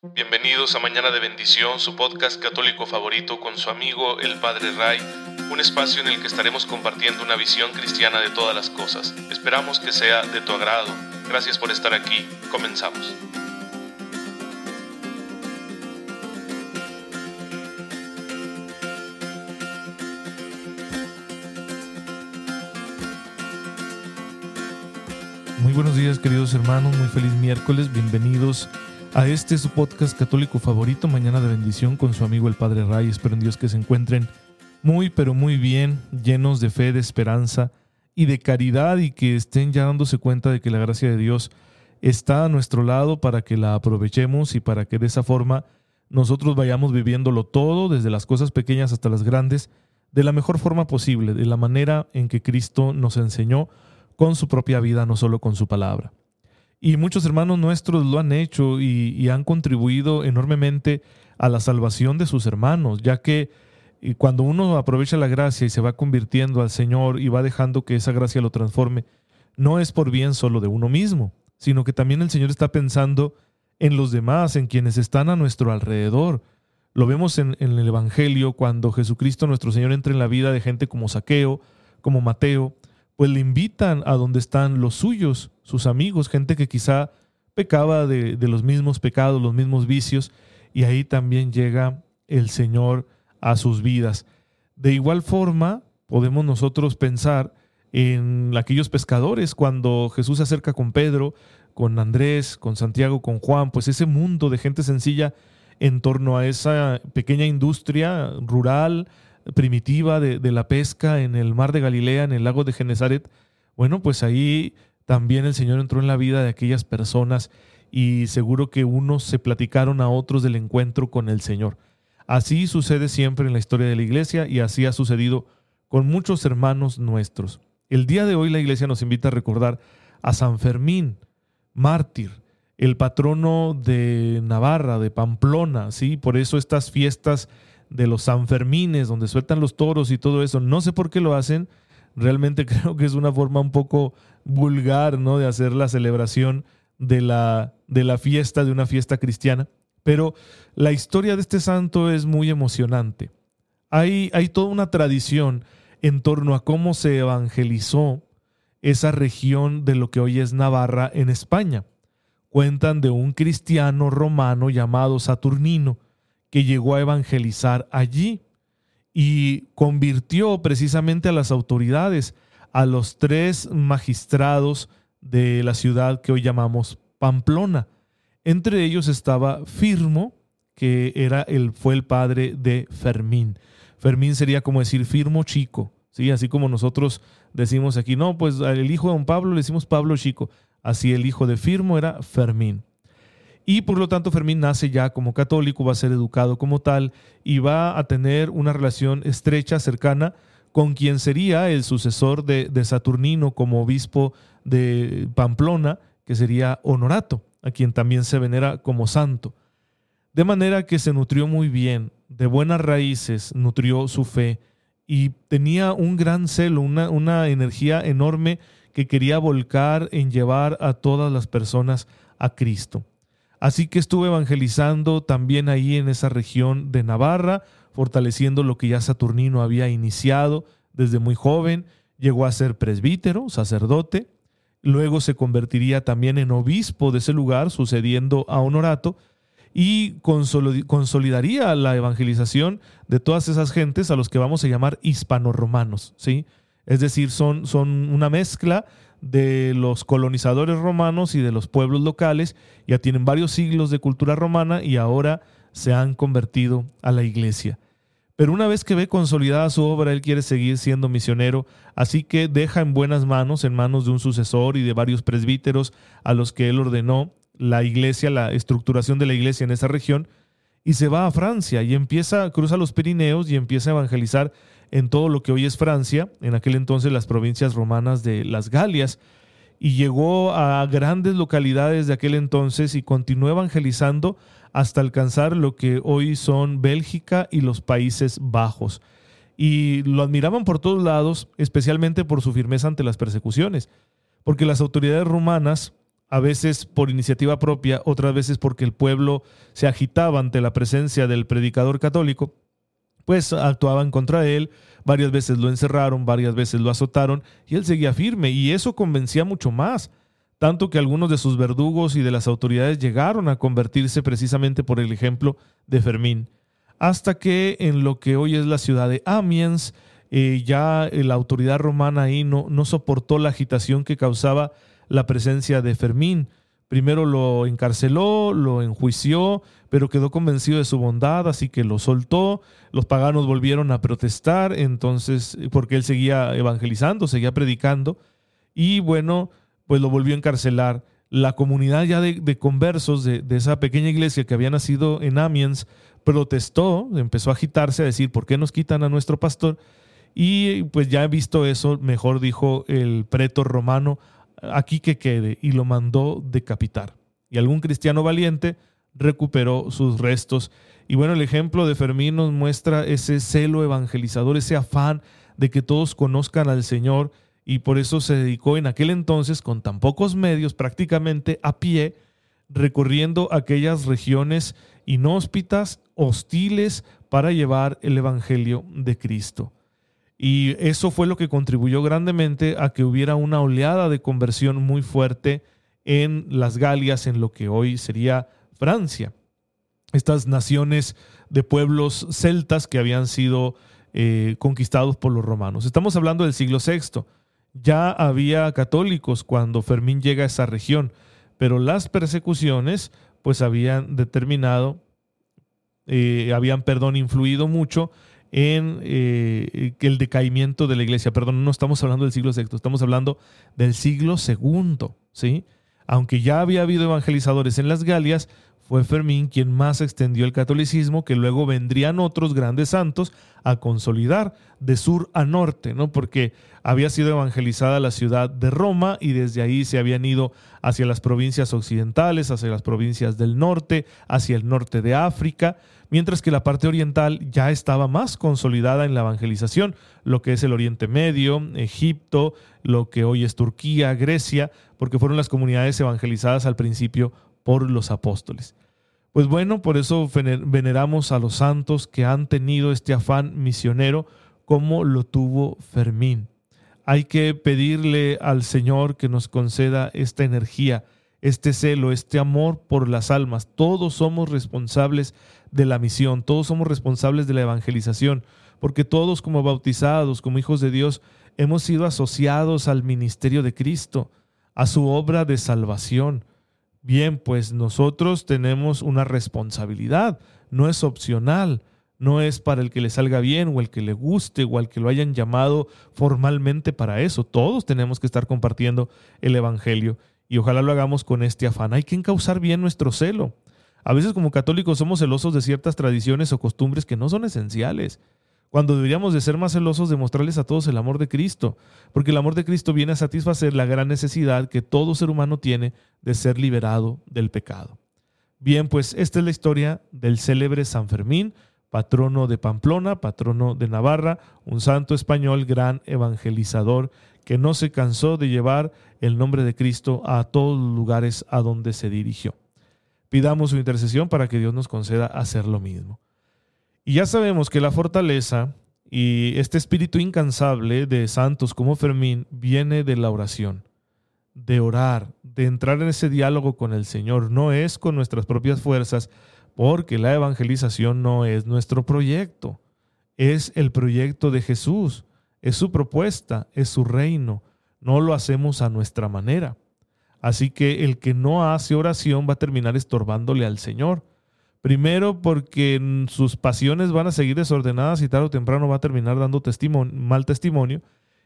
Bienvenidos a Mañana de Bendición, su podcast católico favorito con su amigo el Padre Ray, un espacio en el que estaremos compartiendo una visión cristiana de todas las cosas. Esperamos que sea de tu agrado. Gracias por estar aquí. Comenzamos. Muy buenos días queridos hermanos, muy feliz miércoles, bienvenidos a este su podcast católico favorito, Mañana de Bendición con su amigo el Padre Ray. Espero en Dios que se encuentren muy pero muy bien, llenos de fe, de esperanza y de caridad y que estén ya dándose cuenta de que la gracia de Dios está a nuestro lado para que la aprovechemos y para que de esa forma nosotros vayamos viviéndolo todo, desde las cosas pequeñas hasta las grandes, de la mejor forma posible, de la manera en que Cristo nos enseñó con su propia vida, no solo con su palabra. Y muchos hermanos nuestros lo han hecho y, han contribuido enormemente a la salvación de sus hermanos, ya que cuando uno aprovecha la gracia y se va convirtiendo al Señor y va dejando que esa gracia lo transforme, no es por bien solo de uno mismo, sino que también el Señor está pensando en los demás, en quienes están a nuestro alrededor. Lo vemos en, en el Evangelio cuando Jesucristo nuestro Señor entra en la vida de gente como Saqueo, como Mateo, pues le invitan a donde están los suyos, sus amigos, gente que quizá pecaba de, los mismos pecados, los mismos vicios, y ahí también llega el Señor a sus vidas. De igual forma, podemos nosotros pensar en aquellos pescadores cuando Jesús se acerca con Pedro, con Andrés, con Santiago, con Juan, pues ese mundo de gente sencilla en torno a esa pequeña industria rural, primitiva de, la pesca en el mar de Galilea, en el lago de Genezaret, bueno, pues ahí también el Señor entró en la vida de aquellas personas y seguro que unos se platicaron a otros del encuentro con el Señor. Así sucede siempre en la historia de la iglesia y así ha sucedido con muchos hermanos nuestros. El día de hoy la iglesia nos invita a recordar a San Fermín, mártir, el patrono de Navarra, de Pamplona, ¿sí? Por eso estas fiestas de los Sanfermines, donde sueltan los toros y todo eso. No sé por qué lo hacen. Realmente creo que es una forma un poco vulgar, ¿no? De hacer la celebración de la, de la fiesta, de una fiesta cristiana. Pero la historia de este santo es muy emocionante. Hay, hay toda una tradición en torno a cómo se evangelizó esa región de lo que hoy es Navarra en España. Cuentan de un cristiano romano llamado Saturnino, que llegó a evangelizar allí y convirtió precisamente a las autoridades, a los tres magistrados de la ciudad que hoy llamamos Pamplona. Entre ellos estaba Firmo, que era el, fue el padre de Fermín. Fermín sería como decir Firmo Chico, ¿sí? así como nosotros decimos aquí, no, pues el hijo de don Pablo le decimos Pablo Chico, así el hijo de Firmo era Fermín. Y por lo tanto Fermín nace ya como católico, va a ser educado como tal y va a tener una relación estrecha, cercana, con quien sería el sucesor de, Saturnino como obispo de Pamplona, que sería Honorato, a quien también se venera como santo. De manera que se nutrió muy bien, de buenas raíces, nutrió su fe y tenía un gran celo, una, una energía enorme que quería volcar en llevar a todas las personas a Cristo. Así que estuve evangelizando también ahí en esa región de Navarra, fortaleciendo lo que ya Saturnino había iniciado desde muy joven. Llegó a ser presbítero, sacerdote. Luego se convertiría también en obispo de ese lugar, sucediendo a Honorato, y consolidaría la evangelización de todas esas gentes a los que vamos a llamar hispanoromanos, ¿sí? Es decir, son, son una mezcla de los colonizadores romanos y de los pueblos locales. Ya tienen varios siglos de cultura romana y ahora se han convertido a la iglesia. Pero una vez que ve consolidada su obra, él quiere seguir siendo misionero, así que deja en buenas manos, en manos de un sucesor y de varios presbíteros a los que él ordenó la iglesia, la estructuración de la iglesia en esa región, y se va a Francia y empieza, cruza los Pirineos y empieza a evangelizar en todo lo que hoy es Francia, en aquel entonces las provincias romanas de las Galias, y llegó a grandes localidades de aquel entonces y continuó evangelizando hasta alcanzar lo que hoy son Bélgica y los Países Bajos. Y lo admiraban por todos lados, especialmente por su firmeza ante las persecuciones, porque las autoridades romanas a veces por iniciativa propia, otras veces porque el pueblo se agitaba ante la presencia del predicador católico, pues actuaban contra él, varias veces lo encerraron, varias veces lo azotaron y él seguía firme y eso convencía mucho más, tanto que algunos de sus verdugos y de las autoridades llegaron a convertirse precisamente por el ejemplo de Fermín, hasta que en lo que hoy es la ciudad de Amiens, eh, ya la autoridad romana ahí no, no soportó la agitación que causaba la presencia de Fermín. Primero lo encarceló, lo enjuició, pero quedó convencido de su bondad, así que lo soltó. Los paganos volvieron a protestar, entonces, porque él seguía evangelizando, seguía predicando, y bueno, pues lo volvió a encarcelar. La comunidad ya de, conversos de, esa pequeña iglesia que había nacido en Amiens protestó, empezó a agitarse, a decir, ¿por qué nos quitan a nuestro pastor? Y pues ya visto eso, mejor dijo el pretor romano, aquí que quede, y lo mandó decapitar. Y algún cristiano valiente recuperó sus restos. Y bueno, el ejemplo de Fermín nos muestra ese celo evangelizador, ese afán de que todos conozcan al Señor, y por eso se dedicó en aquel entonces, con tan pocos medios, prácticamente a pie, recorriendo aquellas regiones inhóspitas, hostiles, para llevar el Evangelio de Cristo. Y eso fue lo que contribuyó grandemente a que hubiera una oleada de conversión muy fuerte en las Galias, en lo que hoy sería Francia. Estas naciones de pueblos celtas que habían sido eh, conquistados por los romanos. Estamos hablando del siglo VI. Ya había católicos cuando Fermín llega a esa región, pero las persecuciones pues habían determinado, eh, habían, perdón, influido mucho en eh, el decaimiento de la iglesia. Perdón, no estamos hablando del siglo VI, estamos hablando del siglo II, ¿sí? Aunque ya había habido evangelizadores en las Galias, fue Fermín quien más extendió el catolicismo, que luego vendrían otros grandes santos a consolidar de sur a norte, ¿no? Porque había sido evangelizada la ciudad de Roma y desde ahí se habían ido hacia las provincias occidentales, hacia las provincias del norte, hacia el norte de África, mientras que la parte oriental ya estaba más consolidada en la evangelización, lo que es el Oriente Medio, Egipto, lo que hoy es Turquía, Grecia, porque fueron las comunidades evangelizadas al principio por los apóstoles. Pues bueno, por eso veneramos a los santos que han tenido este afán misionero como lo tuvo Fermín. Hay que pedirle al Señor que nos conceda esta energía, este celo, este amor por las almas. Todos somos responsables de la misión, todos somos responsables de la evangelización, porque todos como bautizados, como hijos de Dios, hemos sido asociados al ministerio de Cristo, a su obra de salvación. Bien, pues nosotros tenemos una responsabilidad, no es opcional, no es para el que le salga bien o el que le guste o al que lo hayan llamado formalmente para eso. Todos tenemos que estar compartiendo el Evangelio y ojalá lo hagamos con este afán. Hay que encauzar bien nuestro celo. A veces como católicos somos celosos de ciertas tradiciones o costumbres que no son esenciales cuando deberíamos de ser más celosos de mostrarles a todos el amor de Cristo, porque el amor de Cristo viene a satisfacer la gran necesidad que todo ser humano tiene de ser liberado del pecado. Bien, pues esta es la historia del célebre San Fermín, patrono de Pamplona, patrono de Navarra, un santo español, gran evangelizador, que no se cansó de llevar el nombre de Cristo a todos los lugares a donde se dirigió. Pidamos su intercesión para que Dios nos conceda hacer lo mismo. Y ya sabemos que la fortaleza y este espíritu incansable de santos como Fermín viene de la oración, de orar, de entrar en ese diálogo con el Señor. No es con nuestras propias fuerzas, porque la evangelización no es nuestro proyecto, es el proyecto de Jesús, es su propuesta, es su reino. No lo hacemos a nuestra manera. Así que el que no hace oración va a terminar estorbándole al Señor. Primero porque sus pasiones van a seguir desordenadas y tarde o temprano va a terminar dando mal testimonio.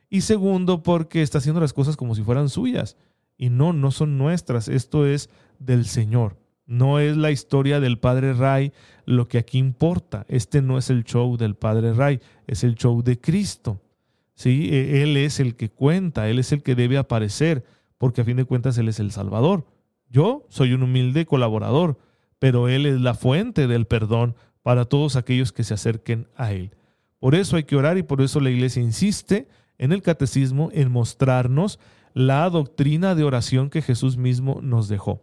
Y segundo porque está haciendo las cosas como si fueran suyas. Y no, no son nuestras. Esto es del Señor. No es la historia del Padre Ray lo que aquí importa. Este no es el show del Padre Ray, es el show de Cristo. ¿Sí? E, él es el que cuenta, Él es el que debe aparecer, porque a fin de cuentas Él es el Salvador. Yo soy un humilde colaborador pero Él es la fuente del perdón para todos aquellos que se acerquen a Él. Por eso hay que orar y por eso la iglesia insiste en el catecismo en mostrarnos la doctrina de oración que Jesús mismo nos dejó.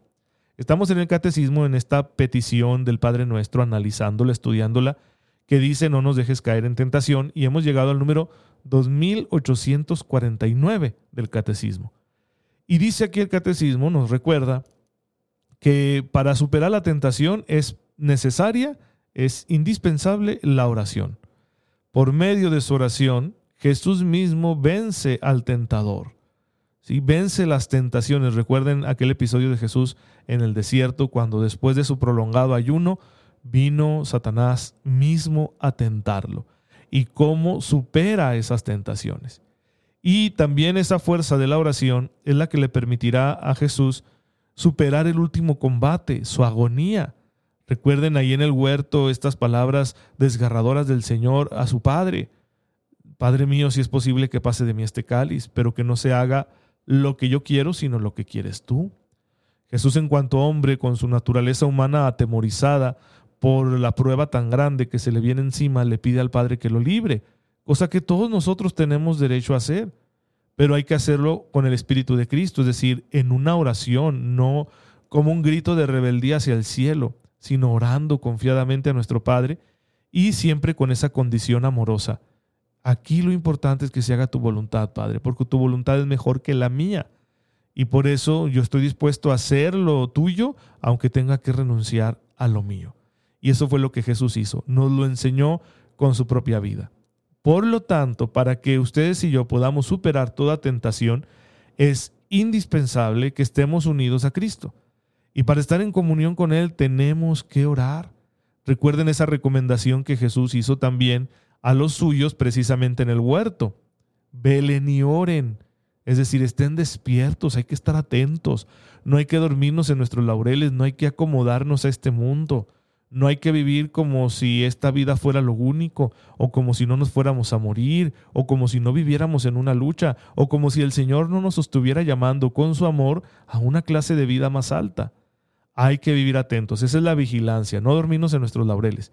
Estamos en el catecismo en esta petición del Padre Nuestro, analizándola, estudiándola, que dice no nos dejes caer en tentación y hemos llegado al número 2849 del catecismo. Y dice aquí el catecismo, nos recuerda que para superar la tentación es necesaria, es indispensable la oración. Por medio de su oración, Jesús mismo vence al tentador. ¿sí? Vence las tentaciones. Recuerden aquel episodio de Jesús en el desierto, cuando después de su prolongado ayuno vino Satanás mismo a tentarlo. Y cómo supera esas tentaciones. Y también esa fuerza de la oración es la que le permitirá a Jesús superar el último combate, su agonía. Recuerden ahí en el huerto estas palabras desgarradoras del Señor a su Padre. Padre mío, si es posible que pase de mí este cáliz, pero que no se haga lo que yo quiero, sino lo que quieres tú. Jesús en cuanto hombre, con su naturaleza humana atemorizada por la prueba tan grande que se le viene encima, le pide al Padre que lo libre, cosa que todos nosotros tenemos derecho a hacer, pero hay que hacerlo con el Espíritu de Cristo, es decir, en una oración, no como un grito de rebeldía hacia el cielo, sino orando confiadamente a nuestro Padre y siempre con esa condición amorosa Aquí lo importante es que se haga tu voluntad, Padre, porque tu voluntad es mejor que la mía. Y por eso yo estoy dispuesto a hacer lo tuyo, aunque tenga que renunciar a lo mío. Y eso fue lo que Jesús hizo. Nos lo enseñó con su propia vida. Por lo tanto, para que ustedes y yo podamos superar toda tentación, es indispensable que estemos unidos a Cristo. Y para estar en comunión con Él tenemos que orar. Recuerden esa recomendación que Jesús hizo también a los suyos precisamente en el huerto. Velen y oren. Es decir, estén despiertos, hay que estar atentos. No hay que dormirnos en nuestros laureles, no hay que acomodarnos a este mundo. No hay que vivir como si esta vida fuera lo único, o como si no nos fuéramos a morir, o como si no viviéramos en una lucha, o como si el Señor no nos estuviera llamando con su amor a una clase de vida más alta. Hay que vivir atentos, esa es la vigilancia, no dormirnos en nuestros laureles.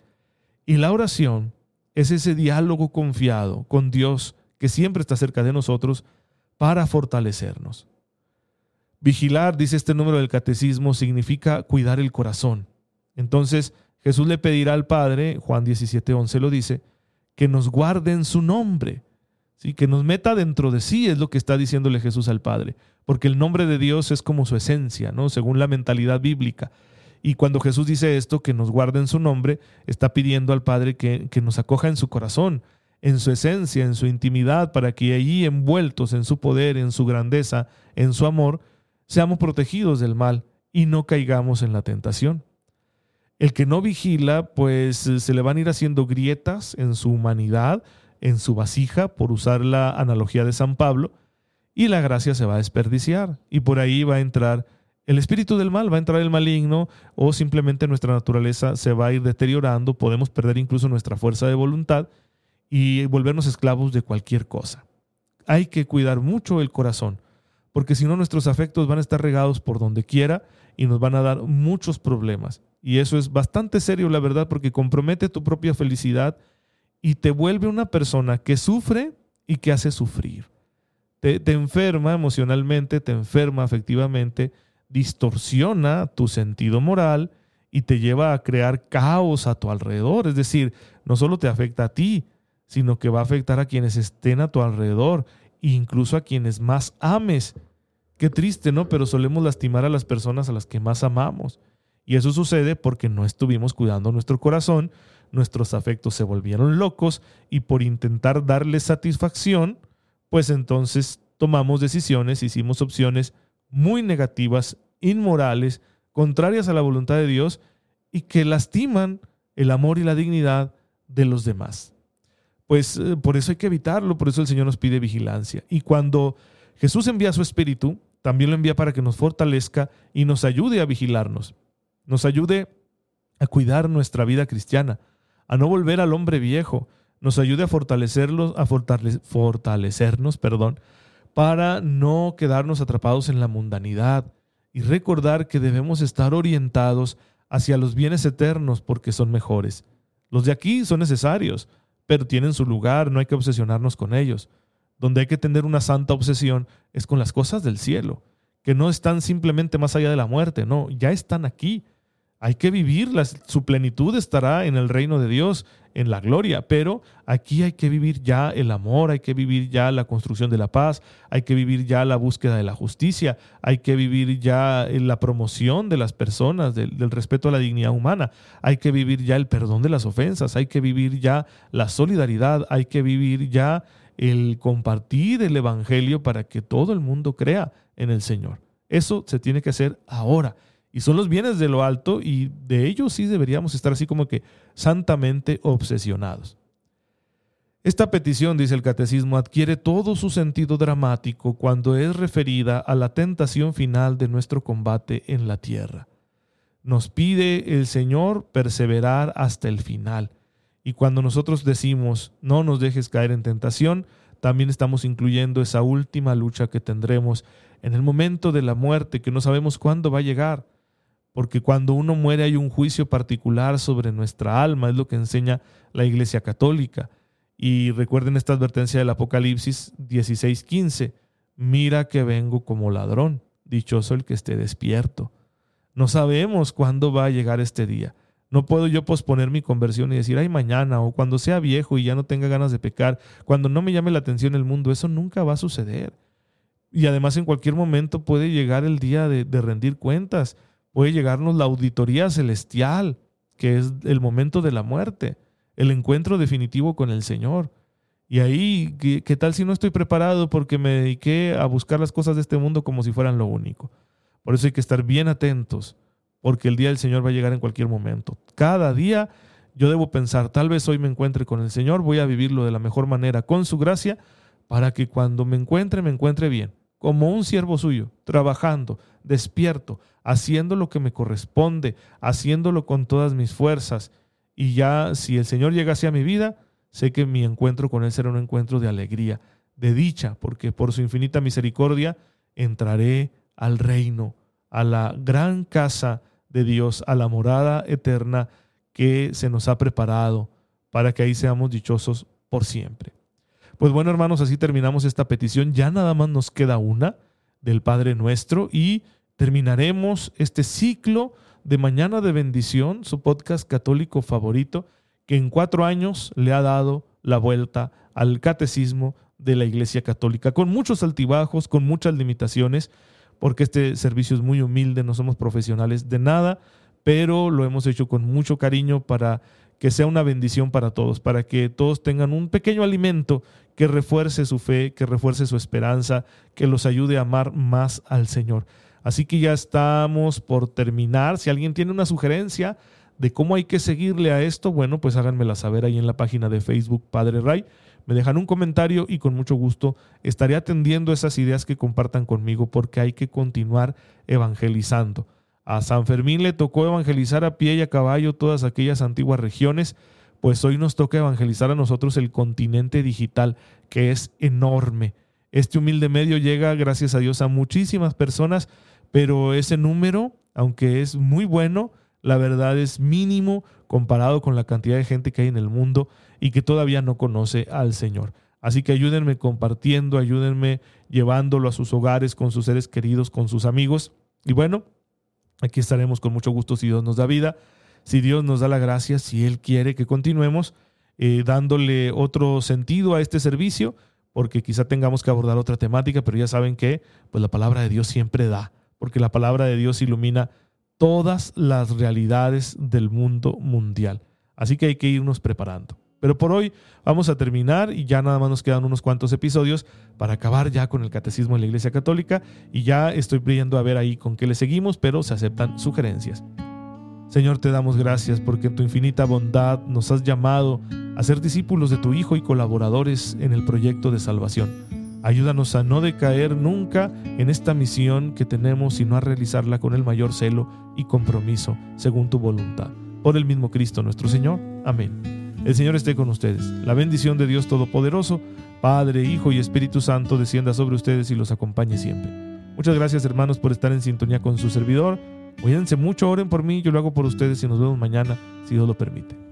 Y la oración es ese diálogo confiado con Dios que siempre está cerca de nosotros para fortalecernos. Vigilar, dice este número del catecismo, significa cuidar el corazón. Entonces Jesús le pedirá al Padre, Juan 17:11 lo dice, que nos guarde en su nombre, ¿sí? que nos meta dentro de sí, es lo que está diciéndole Jesús al Padre, porque el nombre de Dios es como su esencia, ¿no? según la mentalidad bíblica. Y cuando Jesús dice esto, que nos guarde en su nombre, está pidiendo al Padre que, que nos acoja en su corazón, en su esencia, en su intimidad, para que allí envueltos en su poder, en su grandeza, en su amor, seamos protegidos del mal y no caigamos en la tentación. El que no vigila, pues se le van a ir haciendo grietas en su humanidad, en su vasija, por usar la analogía de San Pablo, y la gracia se va a desperdiciar, y por ahí va a entrar el espíritu del mal, va a entrar el maligno o simplemente nuestra naturaleza se va a ir deteriorando, podemos perder incluso nuestra fuerza de voluntad y volvernos esclavos de cualquier cosa. Hay que cuidar mucho el corazón, porque si no nuestros afectos van a estar regados por donde quiera y nos van a dar muchos problemas. Y eso es bastante serio, la verdad, porque compromete tu propia felicidad y te vuelve una persona que sufre y que hace sufrir. Te, te enferma emocionalmente, te enferma afectivamente, distorsiona tu sentido moral y te lleva a crear caos a tu alrededor. Es decir, no solo te afecta a ti, sino que va a afectar a quienes estén a tu alrededor, incluso a quienes más ames. Qué triste, ¿no? Pero solemos lastimar a las personas a las que más amamos. Y eso sucede porque no estuvimos cuidando nuestro corazón, nuestros afectos se volvieron locos y por intentar darle satisfacción, pues entonces tomamos decisiones, hicimos opciones muy negativas, inmorales, contrarias a la voluntad de Dios y que lastiman el amor y la dignidad de los demás. Pues eh, por eso hay que evitarlo, por eso el Señor nos pide vigilancia. Y cuando Jesús envía su Espíritu, también lo envía para que nos fortalezca y nos ayude a vigilarnos, nos ayude a cuidar nuestra vida cristiana, a no volver al hombre viejo, nos ayude a fortalecerlos, a fortalecernos, perdón, para no quedarnos atrapados en la mundanidad y recordar que debemos estar orientados hacia los bienes eternos porque son mejores. Los de aquí son necesarios, pero tienen su lugar, no hay que obsesionarnos con ellos. donde hay que tener una santa obsesión, es con las cosas del cielo, que no están simplemente más allá de la muerte, no, ya están aquí. Hay que vivirlas, su plenitud estará en el reino de Dios, en la gloria, pero aquí hay que vivir ya el amor, hay que vivir ya la construcción de la paz, hay que vivir ya la búsqueda de la justicia, hay que vivir ya la promoción de las personas, del, del respeto a la dignidad humana, hay que vivir ya el perdón de las ofensas, hay que vivir ya la solidaridad, hay que vivir ya el compartir el Evangelio para que todo el mundo crea en el Señor. Eso se tiene que hacer ahora. Y son los bienes de lo alto y de ellos sí deberíamos estar así como que santamente obsesionados. Esta petición, dice el catecismo, adquiere todo su sentido dramático cuando es referida a la tentación final de nuestro combate en la tierra. Nos pide el Señor perseverar hasta el final. Y cuando nosotros decimos, no nos dejes caer en tentación, también estamos incluyendo esa última lucha que tendremos en el momento de la muerte, que no sabemos cuándo va a llegar porque cuando uno muere hay un juicio particular sobre nuestra alma, es lo que enseña la Iglesia Católica. Y recuerden esta advertencia del Apocalipsis 16:15, mira que vengo como ladrón, dichoso el que esté despierto. No sabemos cuándo va a llegar este día. No puedo yo posponer mi conversión y decir, ay, mañana, o cuando sea viejo y ya no tenga ganas de pecar, cuando no me llame la atención el mundo, eso nunca va a suceder. Y además en cualquier momento puede llegar el día de, de rendir cuentas puede llegarnos la auditoría celestial, que es el momento de la muerte, el encuentro definitivo con el Señor. Y ahí, ¿qué, tal si no estoy preparado porque me dediqué a buscar las cosas de este mundo como si fueran lo único? Por eso hay que estar bien atentos, porque el día del Señor va a llegar en cualquier momento. Cada día yo debo pensar, tal vez hoy me encuentre con el Señor, voy a vivirlo de la mejor manera, con su gracia, para que cuando me encuentre, me encuentre bien, como un siervo suyo, trabajando, despierto, haciendo lo que me corresponde, haciéndolo con todas mis fuerzas. Y ya si el Señor llegase a mi vida, sé que mi encuentro con Él será un encuentro de alegría, de dicha, porque por su infinita misericordia entraré al reino, a la gran casa de Dios, a la morada eterna que se nos ha preparado para que ahí seamos dichosos por siempre. Pues bueno, hermanos, así terminamos esta petición. Ya nada más nos queda una del Padre nuestro y terminaremos este ciclo de Mañana de Bendición, su podcast católico favorito, que en cuatro años le ha dado la vuelta al catecismo de la Iglesia Católica, con muchos altibajos, con muchas limitaciones, porque este servicio es muy humilde, no somos profesionales de nada, pero lo hemos hecho con mucho cariño para que sea una bendición para todos, para que todos tengan un pequeño alimento que refuerce su fe, que refuerce su esperanza, que los ayude a amar más al Señor. Así que ya estamos por terminar. Si alguien tiene una sugerencia de cómo hay que seguirle a esto, bueno, pues háganmela saber ahí en la página de Facebook Padre Ray. Me dejan un comentario y con mucho gusto estaré atendiendo esas ideas que compartan conmigo porque hay que continuar evangelizando. A San Fermín le tocó evangelizar a pie y a caballo todas aquellas antiguas regiones, pues hoy nos toca evangelizar a nosotros el continente digital, que es enorme. Este humilde medio llega, gracias a Dios, a muchísimas personas pero ese número, aunque es muy bueno, la verdad es mínimo comparado con la cantidad de gente que hay en el mundo y que todavía no conoce al Señor. Así que ayúdenme compartiendo, ayúdenme llevándolo a sus hogares, con sus seres queridos, con sus amigos. Y bueno, aquí estaremos con mucho gusto si Dios nos da vida, si Dios nos da la gracia, si Él quiere que continuemos eh, dándole otro sentido a este servicio, porque quizá tengamos que abordar otra temática, pero ya saben que pues la palabra de Dios siempre da porque la palabra de Dios ilumina todas las realidades del mundo mundial. Así que hay que irnos preparando. Pero por hoy vamos a terminar y ya nada más nos quedan unos cuantos episodios para acabar ya con el catecismo de la Iglesia Católica y ya estoy pidiendo a ver ahí con qué le seguimos, pero se aceptan sugerencias. Señor, te damos gracias porque en tu infinita bondad nos has llamado a ser discípulos de tu Hijo y colaboradores en el proyecto de salvación. Ayúdanos a no decaer nunca en esta misión que tenemos, sino a realizarla con el mayor celo y compromiso, según tu voluntad. Por el mismo Cristo nuestro Señor. Amén. El Señor esté con ustedes. La bendición de Dios Todopoderoso, Padre, Hijo y Espíritu Santo, descienda sobre ustedes y los acompañe siempre. Muchas gracias hermanos por estar en sintonía con su servidor. Cuídense mucho, oren por mí, yo lo hago por ustedes y nos vemos mañana, si Dios lo permite.